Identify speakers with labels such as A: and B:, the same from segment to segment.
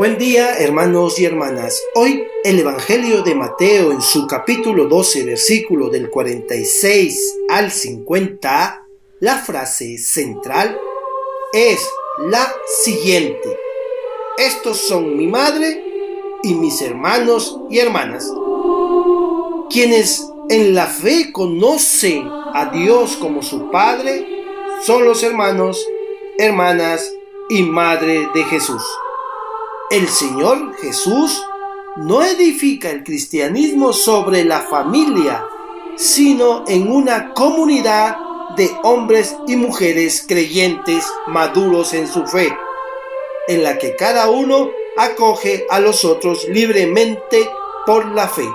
A: Buen día hermanos y hermanas. Hoy el Evangelio de Mateo en su capítulo 12 versículo del 46 al 50, la frase central es la siguiente. Estos son mi madre y mis hermanos y hermanas, quienes en la fe conocen a Dios como su Padre, son los hermanos, hermanas y madre de Jesús. El Señor Jesús no edifica el cristianismo sobre la familia, sino en una comunidad de hombres y mujeres creyentes maduros en su fe, en la que cada uno acoge a los otros libremente por la fe.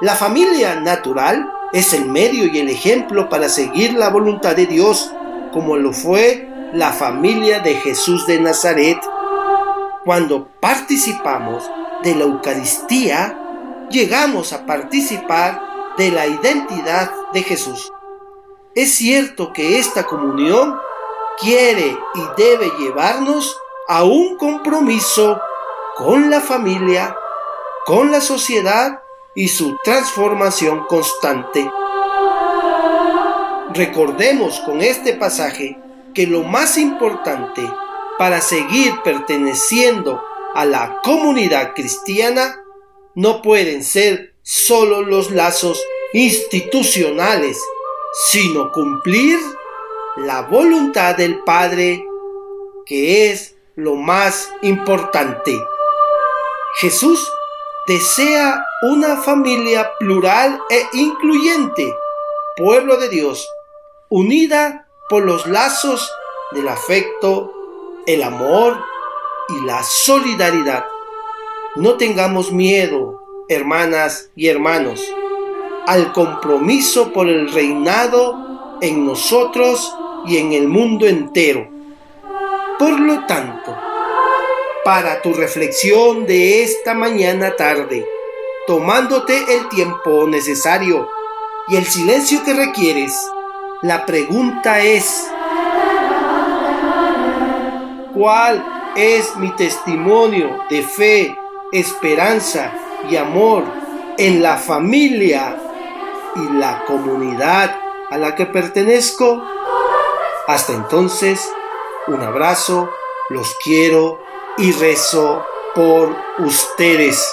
A: La familia natural es el medio y el ejemplo para seguir la voluntad de Dios, como lo fue la familia de Jesús de Nazaret cuando participamos de la Eucaristía, llegamos a participar de la identidad de Jesús. Es cierto que esta comunión quiere y debe llevarnos a un compromiso con la familia, con la sociedad y su transformación constante. Recordemos con este pasaje que lo más importante para seguir perteneciendo a la comunidad cristiana no pueden ser solo los lazos institucionales, sino cumplir la voluntad del Padre, que es lo más importante. Jesús desea una familia plural e incluyente, pueblo de Dios, unida por los lazos del afecto, el amor y la solidaridad. No tengamos miedo, hermanas y hermanos, al compromiso por el reinado en nosotros y en el mundo entero. Por lo tanto, para tu reflexión de esta mañana tarde, tomándote el tiempo necesario y el silencio que requieres, la pregunta es, ¿Cuál es mi testimonio de fe, esperanza y amor en la familia y la comunidad a la que pertenezco? Hasta entonces, un abrazo, los quiero y rezo por ustedes.